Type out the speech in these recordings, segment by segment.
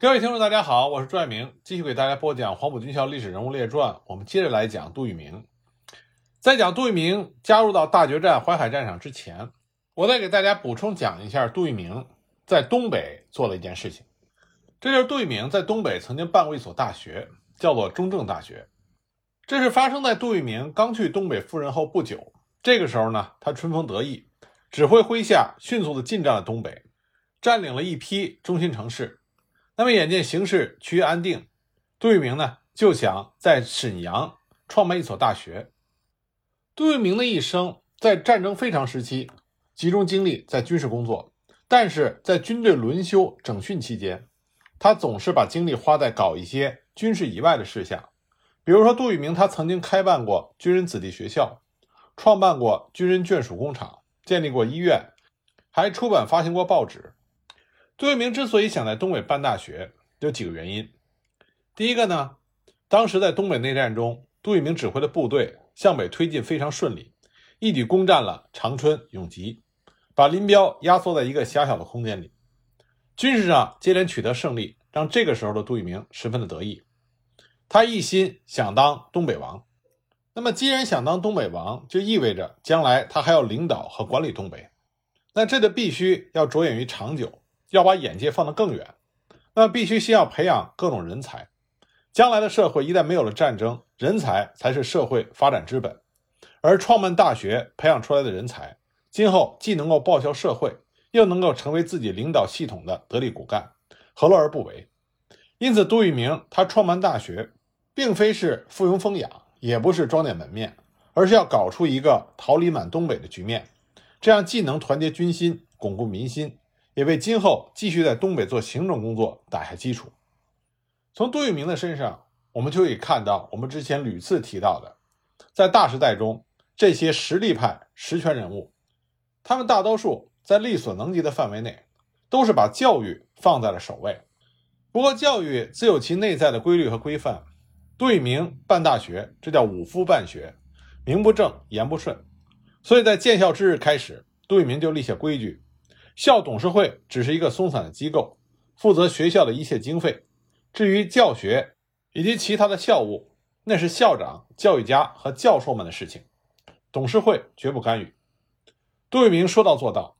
各位听众，大家好，我是朱爱明，继续给大家播讲《黄埔军校历史人物列传》。我们接着来讲杜聿明。在讲杜聿明加入到大决战淮海战场之前，我再给大家补充讲一下杜聿明在东北做了一件事情。这就是杜聿明在东北曾经办过一所大学，叫做中正大学。这是发生在杜聿明刚去东北赴任后不久。这个时候呢，他春风得意，指挥麾下迅速的进占了东北，占领了一批中心城市。那么，眼见形势趋于安定，杜聿明呢就想在沈阳创办一所大学。杜聿明的一生在战争非常时期集中精力在军事工作，但是在军队轮休整训期间，他总是把精力花在搞一些军事以外的事项。比如说，杜聿明他曾经开办过军人子弟学校，创办过军人眷属工厂，建立过医院，还出版发行过报纸。杜聿明之所以想在东北办大学，有几个原因。第一个呢，当时在东北内战中，杜聿明指挥的部队向北推进非常顺利，一举攻占了长春、永吉，把林彪压缩在一个狭小的空间里。军事上接连取得胜利，让这个时候的杜聿明十分的得意。他一心想当东北王。那么，既然想当东北王，就意味着将来他还要领导和管理东北。那这就必须要着眼于长久。要把眼界放得更远，那必须先要培养各种人才。将来的社会一旦没有了战争，人才才是社会发展之本。而创办大学培养出来的人才，今后既能够报效社会，又能够成为自己领导系统的得力骨干，何乐而不为？因此，杜聿明他创办大学，并非是附庸风雅，也不是装点门面，而是要搞出一个桃李满东北的局面。这样既能团结军心，巩固民心。也为今后继续在东北做行政工作打下基础。从杜聿明的身上，我们就可以看到我们之前屡次提到的，在大时代中，这些实力派实权人物，他们大多数在力所能及的范围内，都是把教育放在了首位。不过，教育自有其内在的规律和规范。杜聿明办大学，这叫五夫办学，名不正言不顺。所以在建校之日开始，杜聿明就立下规矩。校董事会只是一个松散的机构，负责学校的一切经费。至于教学以及其他的校务，那是校长、教育家和教授们的事情，董事会绝不干预。杜聿明说到做到。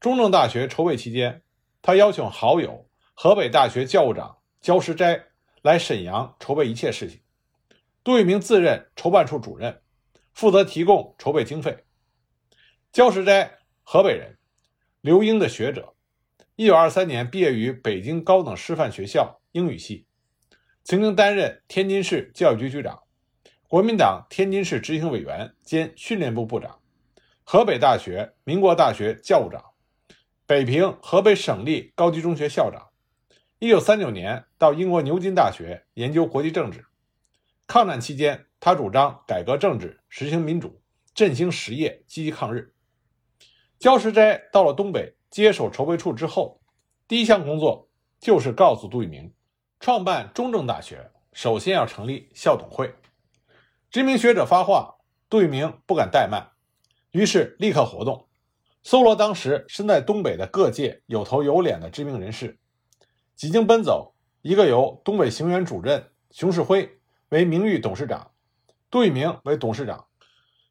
中正大学筹备期间，他邀请好友河北大学教务长焦石斋来沈阳筹备一切事情。杜聿明自任筹办处主任，负责提供筹备经费。焦石斋，河北人。刘英的学者，一九二三年毕业于北京高等师范学校英语系，曾经担任天津市教育局局长、国民党天津市执行委员兼训练部部长、河北大学、民国大学教务长、北平河北省立高级中学校长。一九三九年到英国牛津大学研究国际政治。抗战期间，他主张改革政治，实行民主，振兴实业，积极抗日。焦石斋到了东北接手筹备处之后，第一项工作就是告诉杜聿明，创办中正大学首先要成立校董会。知名学者发话，杜聿明不敢怠慢，于是立刻活动，搜罗当时身在东北的各界有头有脸的知名人士，几经奔走，一个由东北行辕主任熊式辉为名誉董事长，杜聿明为董事长，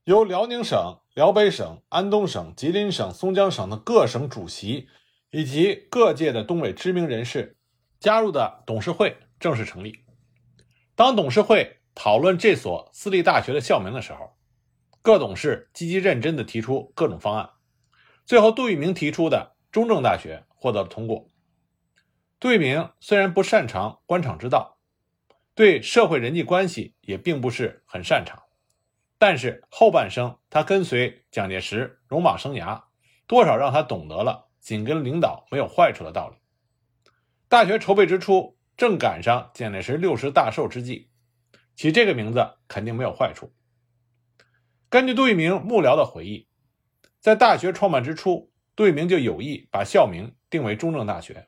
由辽宁省。辽北省、安东省、吉林省、松江省的各省主席以及各界的东北知名人士加入的董事会正式成立。当董事会讨论这所私立大学的校名的时候，各董事积极认真地提出各种方案。最后，杜聿明提出的中正大学获得了通过。杜聿明虽然不擅长官场之道，对社会人际关系也并不是很擅长。但是后半生，他跟随蒋介石戎马生涯，多少让他懂得了紧跟领导没有坏处的道理。大学筹备之初，正赶上蒋介石六十大寿之际，起这个名字肯定没有坏处。根据杜聿明幕僚的回忆，在大学创办之初，杜聿明就有意把校名定为中正大学。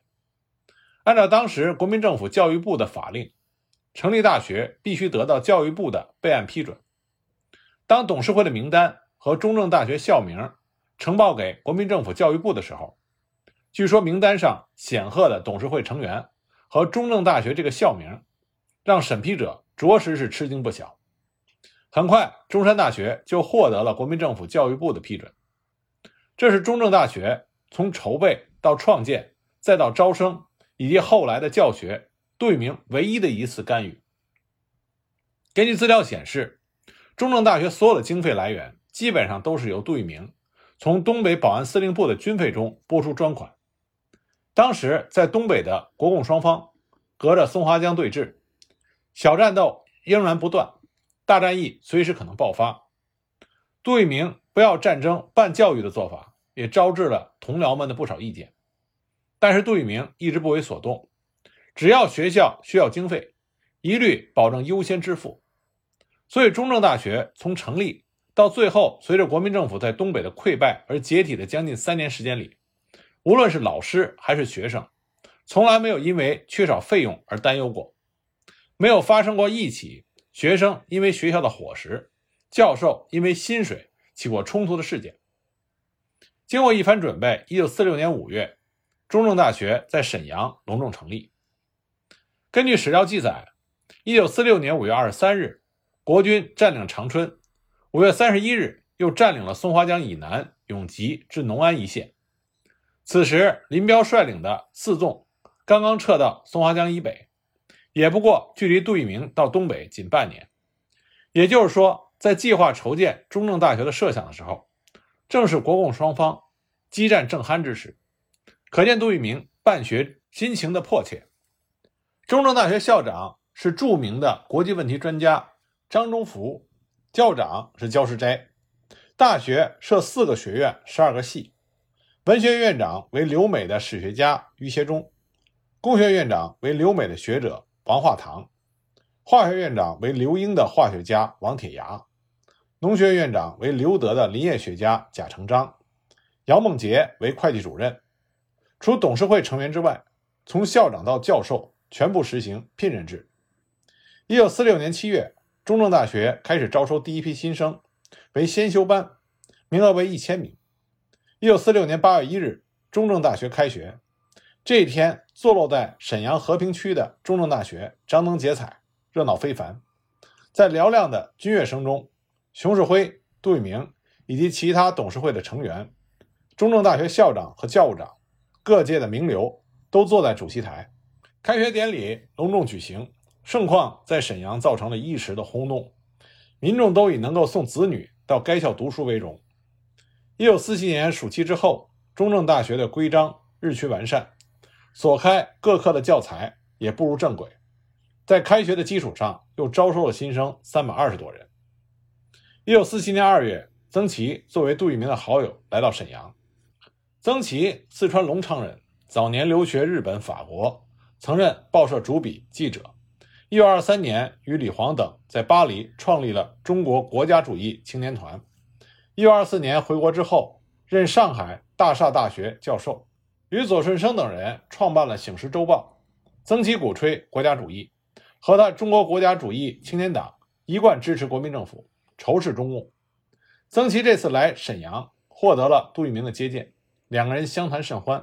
按照当时国民政府教育部的法令，成立大学必须得到教育部的备案批准。当董事会的名单和中正大学校名呈报给国民政府教育部的时候，据说名单上显赫的董事会成员和中正大学这个校名，让审批者着实是吃惊不小。很快，中山大学就获得了国民政府教育部的批准。这是中正大学从筹备到创建，再到招生以及后来的教学，队名唯一的一次干预。根据资料显示，中正大学所有的经费来源基本上都是由杜聿明从东北保安司令部的军费中拨出专款。当时在东北的国共双方隔着松花江对峙，小战斗仍然不断，大战役随时可能爆发。杜聿明不要战争办教育的做法，也招致了同僚们的不少意见。但是杜聿明一直不为所动，只要学校需要经费，一律保证优先支付。所以，中正大学从成立到最后，随着国民政府在东北的溃败而解体的将近三年时间里，无论是老师还是学生，从来没有因为缺少费用而担忧过，没有发生过一起学生因为学校的伙食、教授因为薪水起过冲突的事件。经过一番准备，一九四六年五月，中正大学在沈阳隆重成立。根据史料记载，一九四六年五月二十三日。国军占领长春，五月三十一日又占领了松花江以南永吉至农安一线。此时，林彪率领的四纵刚刚撤到松花江以北，也不过距离杜聿明到东北仅半年。也就是说，在计划筹建中正大学的设想的时候，正是国共双方激战正酣之时，可见杜聿明办学心情的迫切。中正大学校长是著名的国际问题专家。张忠福，校长是焦世斋。大学设四个学院，十二个系。文学院长为留美的史学家于协中，工学院长为留美的学者王化堂，化学院长为留英的化学家王铁牙，农学院院长为留德的林业学家贾成章，姚梦杰为会计主任。除董事会成员之外，从校长到教授全部实行聘任制。一九四六年七月。中正大学开始招收第一批新生，为先修班，名额为一千名。一九四六年八月一日，中正大学开学。这一天，坐落在沈阳和平区的中正大学张灯结彩，热闹非凡。在嘹亮的军乐声中，熊式辉、杜聿明以及其他董事会的成员、中正大学校长和教务长、各界的名流都坐在主席台。开学典礼隆重举行。盛况在沈阳造成了一时的轰动，民众都以能够送子女到该校读书为荣。一九四七年暑期之后，中正大学的规章日趋完善，所开各科的教材也步入正轨，在开学的基础上又招收了新生三百二十多人。一九四七年二月，曾琦作为杜聿明的好友来到沈阳。曾琦，四川隆昌人，早年留学日本、法国，曾任报社主笔、记者。一九二三年，与李煌等在巴黎创立了中国国家主义青年团。一九二四年回国之后，任上海大厦大学教授，与左舜生等人创办了《醒时周报》。曾琦鼓吹国家主义，和他中国国家主义青年党一贯支持国民政府，仇视中共。曾琦这次来沈阳，获得了杜聿明的接见，两个人相谈甚欢。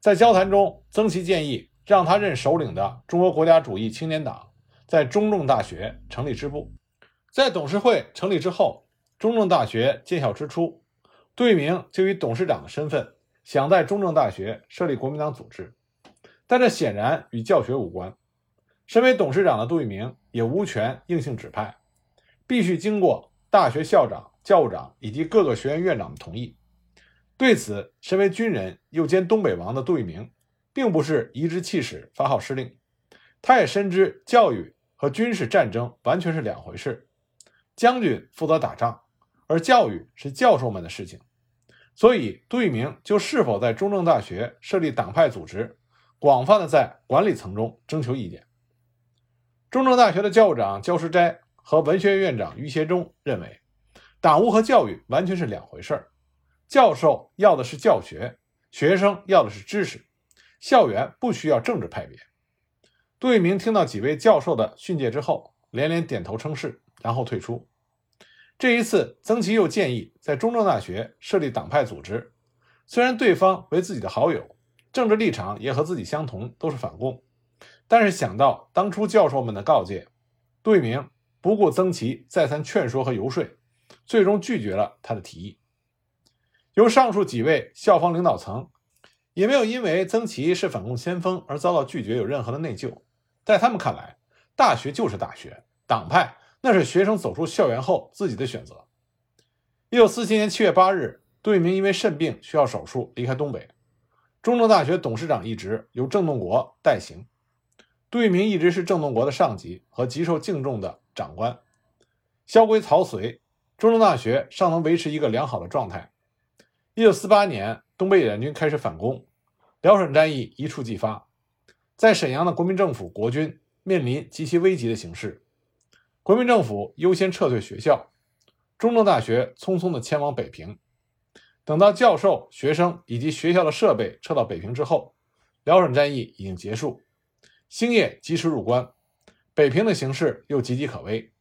在交谈中，曾琦建议。让他任首领的中国国家主义青年党在中正大学成立支部。在董事会成立之后，中正大学建校之初，杜聿明就以董事长的身份想在中正大学设立国民党组织，但这显然与教学无关。身为董事长的杜聿明也无权硬性指派，必须经过大学校长、教务长以及各个学院院长的同意。对此，身为军人又兼东北王的杜聿明。并不是颐指气使发号施令，他也深知教育和军事战争完全是两回事。将军负责打仗，而教育是教授们的事情。所以，杜聿明就是否在中正大学设立党派组织，广泛的在管理层中征求意见。中正大学的教务长焦世斋和文学院院长于协中认为，党务和教育完全是两回事儿。教授要的是教学，学生要的是知识。校园不需要政治派别。杜聿明听到几位教授的训诫之后，连连点头称是，然后退出。这一次，曾琦又建议在中正大学设立党派组织。虽然对方为自己的好友，政治立场也和自己相同，都是反共，但是想到当初教授们的告诫，杜聿明不顾曾琦再三劝说和游说，最终拒绝了他的提议。由上述几位校方领导层，也没有因为曾琦是反共先锋而遭到拒绝有任何的内疚。在他们看来，大学就是大学，党派那是学生走出校园后自己的选择。一九四七年七月八日，杜聿明因为肾病需要手术离开东北，中正大学董事长一职由郑洞国代行。杜聿明一直是郑洞国的上级和极受敬重的长官。萧规曹随，中正大学尚能维持一个良好的状态。一九四八年，东北野战军开始反攻，辽沈战役一触即发，在沈阳的国民政府国军面临极其危急的形势，国民政府优先撤退学校，中正大学匆匆地迁往北平。等到教授、学生以及学校的设备撤到北平之后，辽沈战役已经结束。兴业及时入关，北平的形势又岌岌可危。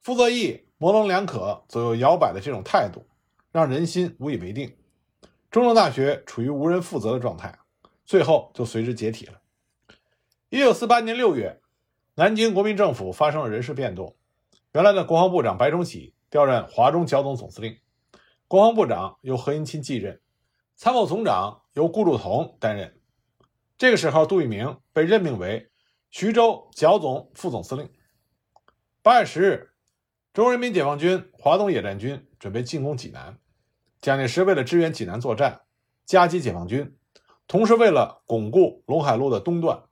傅作义模棱两可、左右摇摆的这种态度，让人心无以为定。中正大学处于无人负责的状态，最后就随之解体了。一九四八年六月，南京国民政府发生了人事变动，原来的国防部长白崇禧调任华中剿总总司令，国防部长由何应钦继任，参谋总长由顾祝同担任。这个时候，杜聿明被任命为。徐州剿总副总司令。八月十日，中国人民解放军华东野战军准备进攻济南。蒋介石为了支援济南作战，夹击解放军，同时为了巩固陇海路的东段，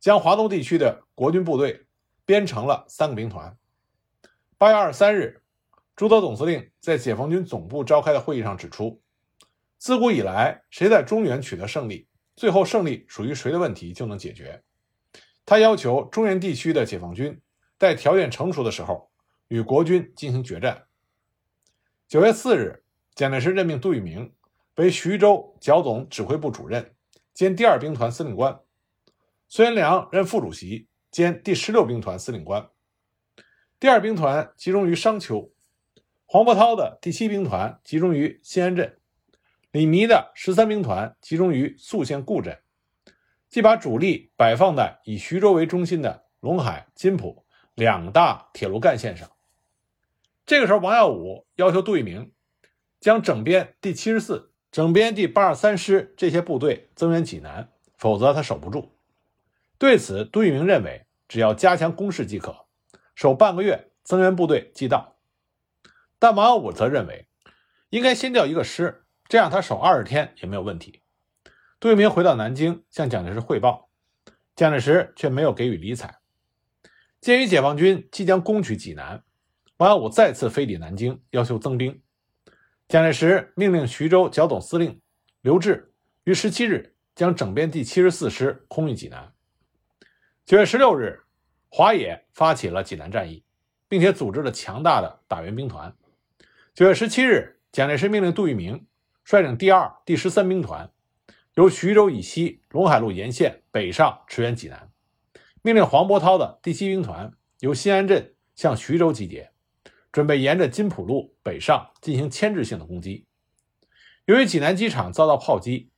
将华东地区的国军部队编成了三个兵团。八月二十三日，朱德总司令在解放军总部召开的会议上指出，自古以来，谁在中原取得胜利，最后胜利属于谁的问题就能解决。他要求中原地区的解放军在条件成熟的时候与国军进行决战。九月四日，蒋介石任命杜聿明为徐州剿总指挥部主任兼第二兵团司令官，孙元良任副主席兼第十六兵团司令官。第二兵团集中于商丘，黄伯韬的第七兵团集中于新安镇，李弥的十三兵团集中于宿县固镇。即把主力摆放在以徐州为中心的陇海、津浦两大铁路干线上。这个时候，王耀武要求杜聿明将整编第七十四、整编第八十三师这些部队增援济南，否则他守不住。对此，杜聿明认为只要加强攻势即可，守半个月，增援部队即到。但王耀武则认为应该先调一个师，这样他守二十天也没有问题。杜聿明回到南京向蒋介石汇报，蒋介石却没有给予理睬。鉴于解放军即将攻取济南，王耀武再次飞抵南京，要求增兵。蒋介石命令徐州剿总司令刘峙于十七日将整编第七十四师空运济南。九月十六日，华野发起了济南战役，并且组织了强大的打援兵团。九月十七日，蒋介石命令杜聿明率领第二、第十三兵团。由徐州以西陇海路沿线北上驰援济南，命令黄伯韬的第七兵团由新安镇向徐州集结，准备沿着津浦路北上进行牵制性的攻击。由于济南机场遭到炮击，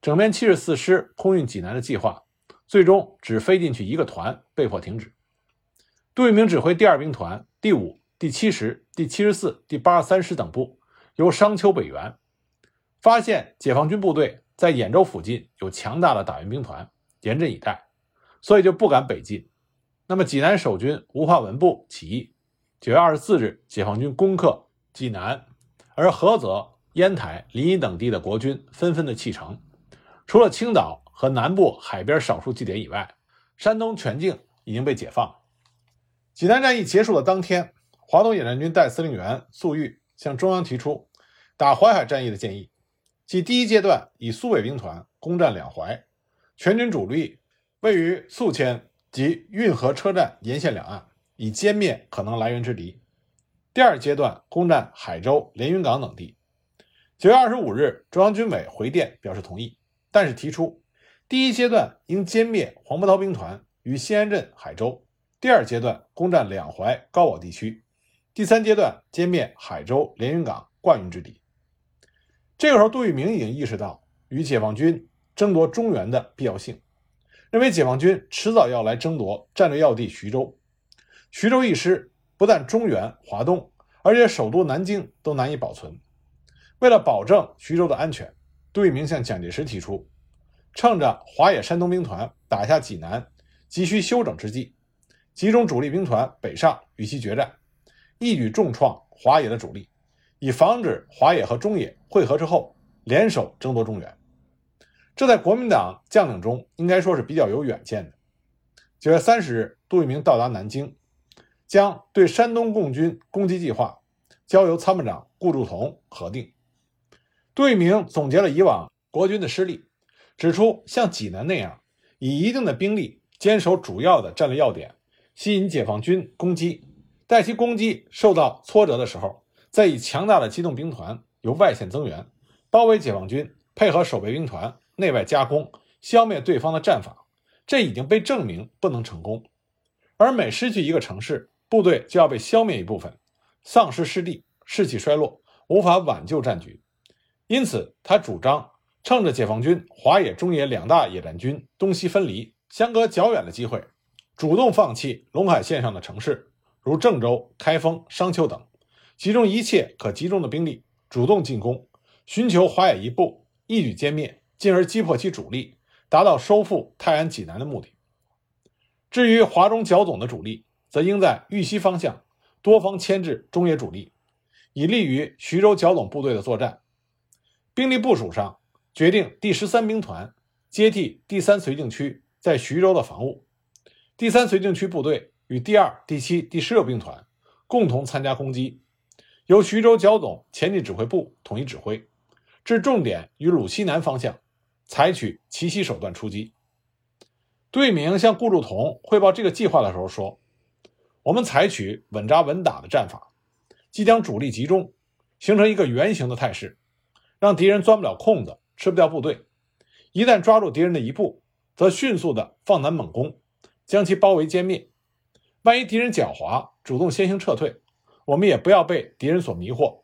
整编七十四师空运济南的计划最终只飞进去一个团，被迫停止。杜聿明指挥第二兵团第五、第七十、第七十四、第八十三师等部由商丘北援，发现解放军部队。在兖州附近有强大的打援兵团，严阵以待，所以就不敢北进。那么济南守军吴化文部起义，九月二十四日，解放军攻克济南，而菏泽、烟台、临沂等地的国军纷纷的弃城。除了青岛和南部海边少数据点以外，山东全境已经被解放。济南战役结束的当天，华东野战军代司令员粟裕向中央提出打淮海战役的建议。即第一阶段以苏北兵团攻占两淮，全军主力位于宿迁及运河车站沿线两岸，以歼灭可能来源之敌。第二阶段攻占海州、连云港等地。九月二十五日，中央军委回电表示同意，但是提出第一阶段应歼灭黄伯韬兵团于新安镇、海州；第二阶段攻占两淮、高宝地区；第三阶段歼灭海州、连云港灌云之敌。这个时候，杜聿明已经意识到与解放军争夺中原的必要性，认为解放军迟早要来争夺战略要地徐州。徐州一失，不但中原、华东，而且首都南京都难以保存。为了保证徐州的安全，杜聿明向蒋介石提出，趁着华野山东兵团打下济南，急需休整之际，集中主力兵团北上与其决战，一举重创华野的主力，以防止华野和中野会合之后联手争夺中原。这在国民党将领中应该说是比较有远见的。九月三十日，杜聿明到达南京，将对山东共军攻击计划交由参谋长顾祝同核定。杜聿明总结了以往国军的失利，指出像济南那样以一定的兵力坚守主要的战略要点，吸引解放军攻击，待其攻击受到挫折的时候，再以强大的机动兵团由外线增援，包围解放军，配合守备兵团。内外夹攻，消灭对方的战法，这已经被证明不能成功。而每失去一个城市，部队就要被消灭一部分，丧失失地，士气衰落，无法挽救战局。因此，他主张趁着解放军华野、中野两大野战军东西分离、相隔较远的机会，主动放弃陇海线上的城市，如郑州、开封、商丘等，集中一切可集中的兵力，主动进攻，寻求华野一部，一举歼灭。进而击破其主力，达到收复泰安、济南的目的。至于华中剿总的主力，则应在豫西方向多方牵制中野主力，以利于徐州剿总部队的作战。兵力部署上，决定第十三兵团接替第三绥靖区在徐州的防务，第三绥靖区部队与第二、第七、第十六兵团共同参加攻击，由徐州剿总前进指挥部统一指挥，置重点于鲁西南方向。采取奇袭手段出击。杜聿明向顾祝同汇报这个计划的时候说：“我们采取稳扎稳打的战法，即将主力集中，形成一个圆形的态势，让敌人钻不了空子，吃不掉部队。一旦抓住敌人的一步，则迅速的放南猛攻，将其包围歼灭。万一敌人狡猾，主动先行撤退，我们也不要被敌人所迷惑，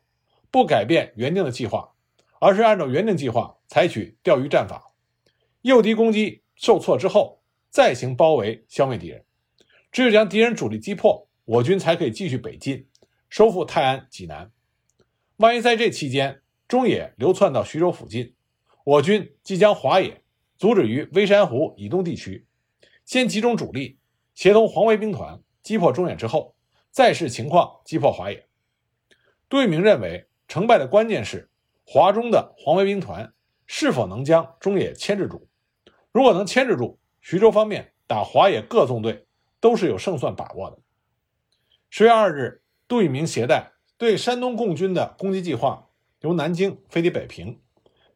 不改变原定的计划。”而是按照原定计划采取钓鱼战法，诱敌攻击受挫之后，再行包围消灭敌人。只有将敌人主力击破，我军才可以继续北进，收复泰安、济南。万一在这期间中野流窜到徐州附近，我军即将华野阻止于微山湖以东地区，先集中主力，协同黄维兵团击破中野之后，再视情况击破华野。杜聿明认为，成败的关键是。华中的黄维兵团是否能将中野牵制住？如果能牵制住，徐州方面打华野各纵队都是有胜算把握的。十月二日，杜聿明携带对山东共军的攻击计划，由南京飞抵北平，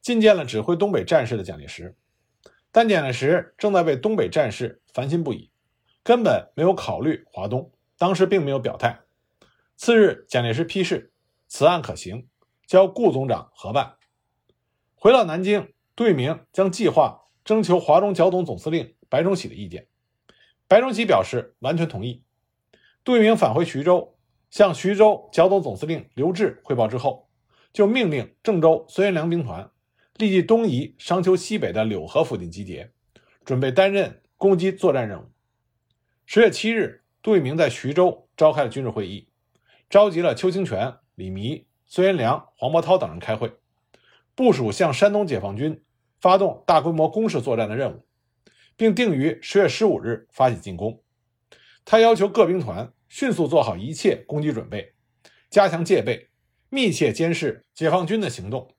觐见了指挥东北战事的蒋介石。但蒋介石正在为东北战事烦心不已，根本没有考虑华东，当时并没有表态。次日，蒋介石批示此案可行。交顾总长核办。回到南京，杜聿明将计划征求华中剿总总司令白崇禧的意见。白崇禧表示完全同意。杜聿明返回徐州，向徐州剿总总司令刘峙汇报之后，就命令郑州孙元良兵团立即东移商丘西北的柳河附近集结，准备担任攻击作战任务。十月七日，杜聿明在徐州召开了军事会议，召集了邱清泉、李弥。孙元良、黄伯韬等人开会，部署向山东解放军发动大规模攻势作战的任务，并定于十月十五日发起进攻。他要求各兵团迅速做好一切攻击准备，加强戒备，密切监视解放军的行动。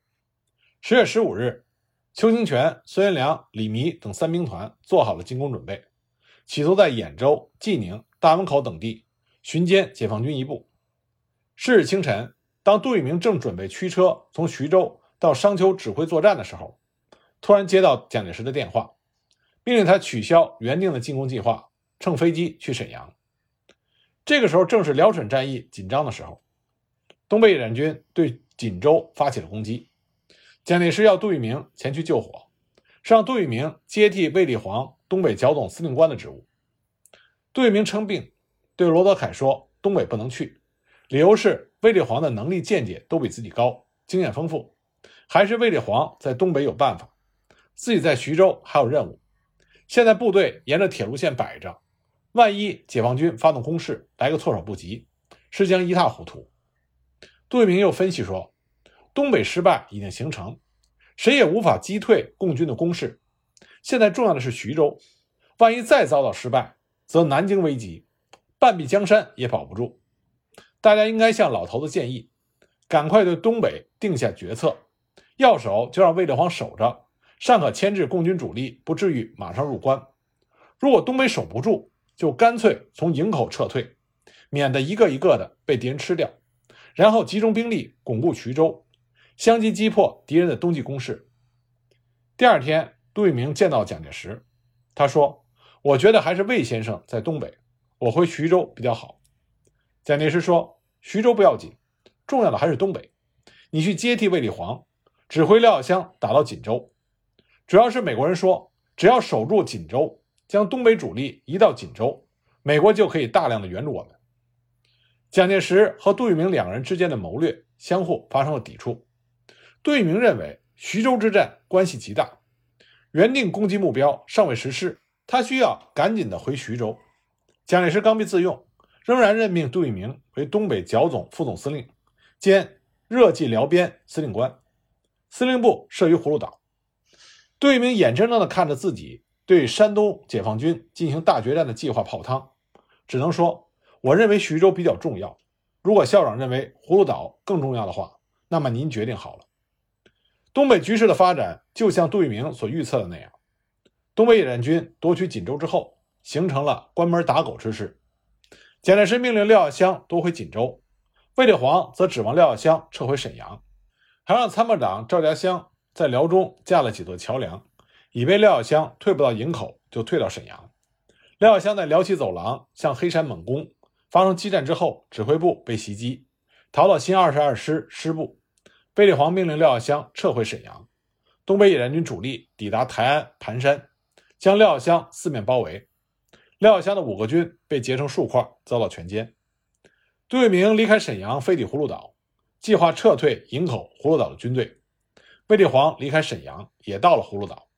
十月十五日，邱清泉、孙元良、李弥等三兵团做好了进攻准备，企图在兖州、济宁、大门口等地巡歼解放军一部。是日清晨。当杜聿明正准备驱车从徐州到商丘指挥作战的时候，突然接到蒋介石的电话，命令他取消原定的进攻计划，乘飞机去沈阳。这个时候正是辽沈战役紧张的时候，东北野战军对锦州发起了攻击。蒋介石要杜聿明前去救火，是让杜聿明接替卫立煌东北剿总司令官的职务。杜聿明称病，对罗德凯说：“东北不能去，理由是。”卫立煌的能力见解都比自己高，经验丰富，还是卫立煌在东北有办法，自己在徐州还有任务。现在部队沿着铁路线摆着，万一解放军发动攻势，来个措手不及，是将一塌糊涂。杜聿明又分析说，东北失败已经形成，谁也无法击退共军的攻势。现在重要的是徐州，万一再遭到失败，则南京危急，半壁江山也保不住。大家应该向老头子建议，赶快对东北定下决策，要守就让卫立煌守着。尚可牵制共军主力，不至于马上入关。如果东北守不住，就干脆从营口撤退，免得一个一个的被敌人吃掉。然后集中兵力巩固徐州，相继击破敌人的冬季攻势。第二天，杜聿明见到蒋介石，他说：“我觉得还是魏先生在东北，我回徐州比较好。”蒋介石说：“徐州不要紧，重要的还是东北。你去接替卫立煌，指挥廖耀湘打到锦州。”主要是美国人说，只要守住锦州，将东北主力移到锦州，美国就可以大量的援助我们。蒋介石和杜聿明两人之间的谋略相互发生了抵触。杜聿明认为徐州之战关系极大，原定攻击目标尚未实施，他需要赶紧的回徐州。蒋介石刚愎自用，仍然任命杜聿明为东北剿总副总司令兼热济辽边司令官，司令部设于葫芦岛。杜聿明眼睁睁地看着自己对山东解放军进行大决战的计划泡汤，只能说：“我认为徐州比较重要。如果校长认为葫芦岛更重要的话，那么您决定好了。”东北局势的发展就像杜聿明所预测的那样，东北野战军夺取锦州之后，形成了关门打狗之势。蒋介石命令廖耀湘夺回锦州，卫立煌则指望廖耀湘撤回沈阳，还让参谋长赵家湘。在辽中架了几座桥梁，以备廖耀湘退不到营口，就退到沈阳。廖耀湘在辽西走廊向黑山猛攻，发生激战之后，指挥部被袭击，逃到新二十二师师部。卫立煌命令廖耀湘撤回沈阳。东北野战军主力抵达台安盘山，将廖耀湘四面包围。廖耀湘的五个军被截成数块，遭到全歼。杜聿明离开沈阳，飞抵葫芦岛，计划撤退营口、葫芦岛的军队。卫立煌离开沈阳，也到了葫芦岛。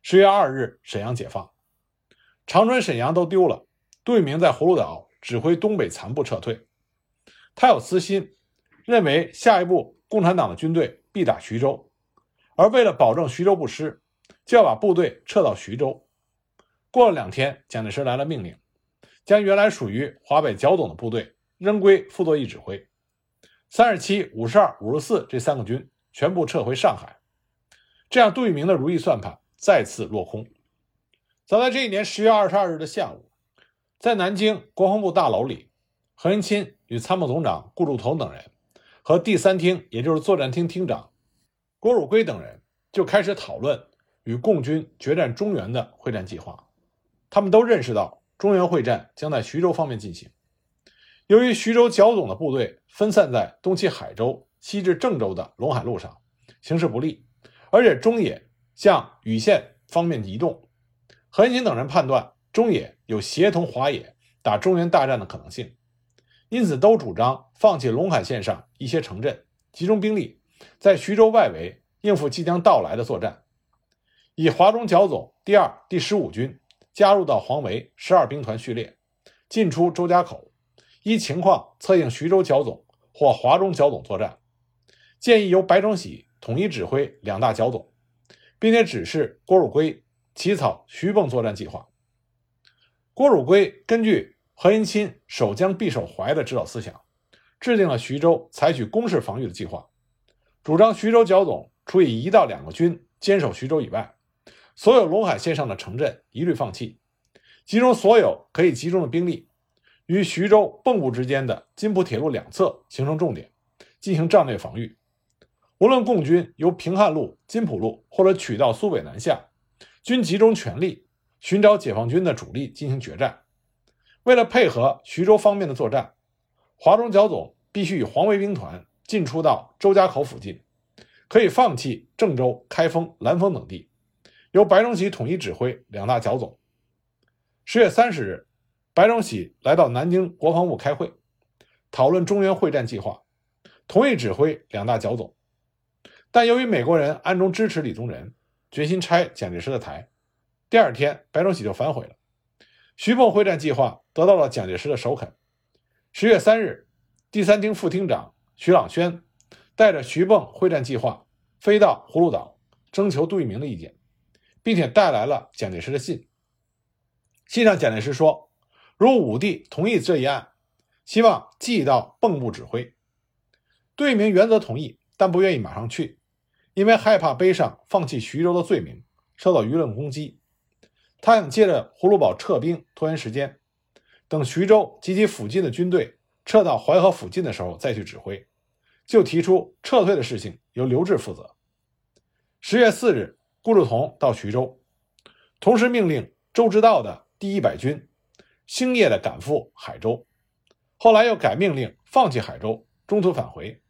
十月二日，沈阳解放，长春、沈阳都丢了。杜聿明在葫芦岛指挥东北残部撤退。他有私心，认为下一步共产党的军队必打徐州，而为了保证徐州不失，就要把部队撤到徐州。过了两天，蒋介石来了命令，将原来属于华北剿总的部队仍归傅作义指挥，三十七、五十二、五十四这三个军全部撤回上海。这样，杜聿明的如意算盘再次落空。早在这一年十月二十二日的下午，在南京国防部大楼里，何应钦与参谋总长顾祝同等人和第三厅，也就是作战厅厅长郭汝瑰等人就开始讨论与共军决战中原的会战计划。他们都认识到，中原会战将在徐州方面进行。由于徐州剿总的部队分散在东起海州、西至郑州的陇海路上，形势不利。而且中野向禹县方面移动，何应钦等人判断中野有协同华野打中原大战的可能性，因此都主张放弃陇海线上一些城镇，集中兵力在徐州外围应付即将到来的作战。以华中剿总第二、第十五军加入到黄维十二兵团序列，进出周家口，依情况策应徐州剿总或华中剿总作战。建议由白崇禧。统一指挥两大剿总，并且指示郭汝瑰起草徐蚌作战计划。郭汝瑰根据何应钦“守江必守淮”的指导思想，制定了徐州采取攻势防御的计划，主张徐州剿总除以一到两个军坚守徐州以外，所有陇海线上的城镇一律放弃，集中所有可以集中的兵力，于徐州蚌埠之间的津浦铁路两侧形成重点，进行战略防御。无论共军由平汉路、津浦路或者取道苏北南下，均集中全力寻找解放军的主力进行决战。为了配合徐州方面的作战，华中剿总必须以黄维兵团进出到周家口附近，可以放弃郑州、开封、兰丰等地，由白崇禧统一指挥两大剿总。十月三十日，白崇禧来到南京国防部开会，讨论中原会战计划，同意指挥两大剿总。但由于美国人暗中支持李宗仁，决心拆蒋介石的台。第二天，白崇禧就反悔了。徐蚌会战计划得到了蒋介石的首肯。十月三日，第三厅副厅长徐朗轩带着徐蚌会战计划飞到葫芦岛，征求杜聿明的意见，并且带来了蒋介石的信。信上，蒋介石说：“如武帝同意这一案，希望寄到蚌埠指挥。”杜聿明原则同意，但不愿意马上去，因为害怕背上放弃徐州的罪名，受到舆论攻击。他想借着葫芦堡撤兵拖延时间，等徐州及其附近的军队撤到淮河附近的时候再去指挥，就提出撤退的事情由刘志负责。十月四日，顾祝同到徐州，同时命令周之道的第一百军星夜的赶赴海州，后来又改命令放弃海州，中途返回，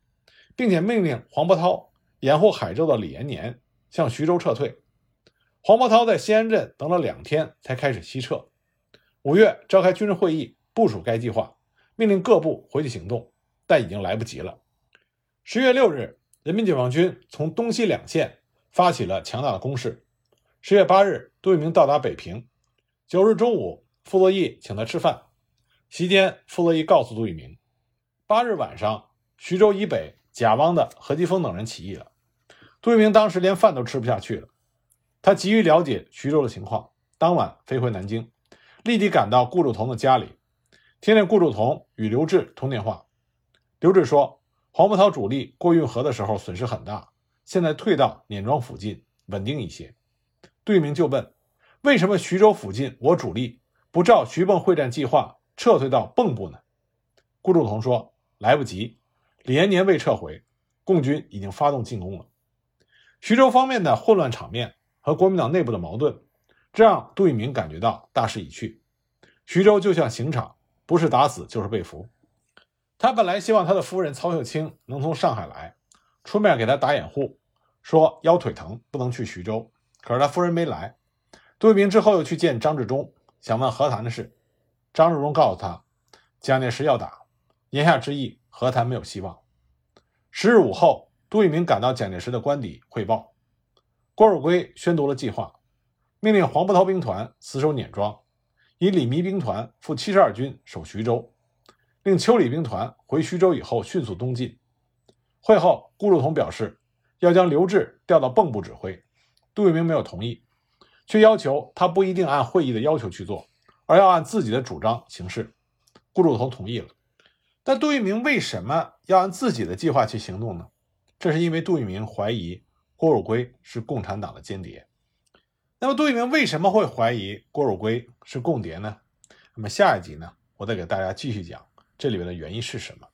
并且命令黄伯韬掩护海州的李延年向徐州撤退。黄伯韬在西安镇等了两天，才开始西撤。五月召开军事会议，部署该计划，命令各部回去行动，但已经来不及了。十月六日，人民解放军从东西两线发起了强大的攻势。十月八日，杜聿明到达北平。九日中午，傅作义请他吃饭，席间，傅作义告诉杜聿明，八日晚上，徐州以北贾汪的何基沣等人起义了。杜聿明当时连饭都吃不下去了。他急于了解徐州的情况，当晚飞回南京，立即赶到顾祝同的家里，听见顾祝同与刘志通电话。刘志说，黄伯韬主力过运河的时候损失很大，现在退到碾庄附近，稳定一些。杜聿明就问，为什么徐州附近我主力不照徐蚌会战计划撤退到蚌埠呢？顾祝同说，来不及，李延年未撤回，共军已经发动进攻了。徐州方面的混乱场面。和国民党内部的矛盾，这让杜聿明感觉到大势已去。徐州就像刑场，不是打死就是被俘。他本来希望他的夫人曹秀清能从上海来，出面给他打掩护，说腰腿疼不能去徐州。可是他夫人没来。杜聿明之后又去见张治中，想问和谈的事。张治中告诉他，蒋介石要打，言下之意和谈没有希望。十日午后，杜聿明赶到蒋介石的官邸汇报。郭汝瑰宣读了计划，命令黄伯韬兵团死守碾庄，以李弥兵团赴七十二军守徐州，令邱礼兵团回徐州以后迅速东进。会后，顾祝同表示要将刘志调到蚌埠指挥，杜聿明没有同意，却要求他不一定按会议的要求去做，而要按自己的主张行事。顾祝同同意了，但杜聿明为什么要按自己的计划去行动呢？这是因为杜聿明怀疑。郭汝瑰是共产党的间谍，那么杜聿明为什么会怀疑郭汝瑰是共谍呢？那么下一集呢，我再给大家继续讲这里面的原因是什么。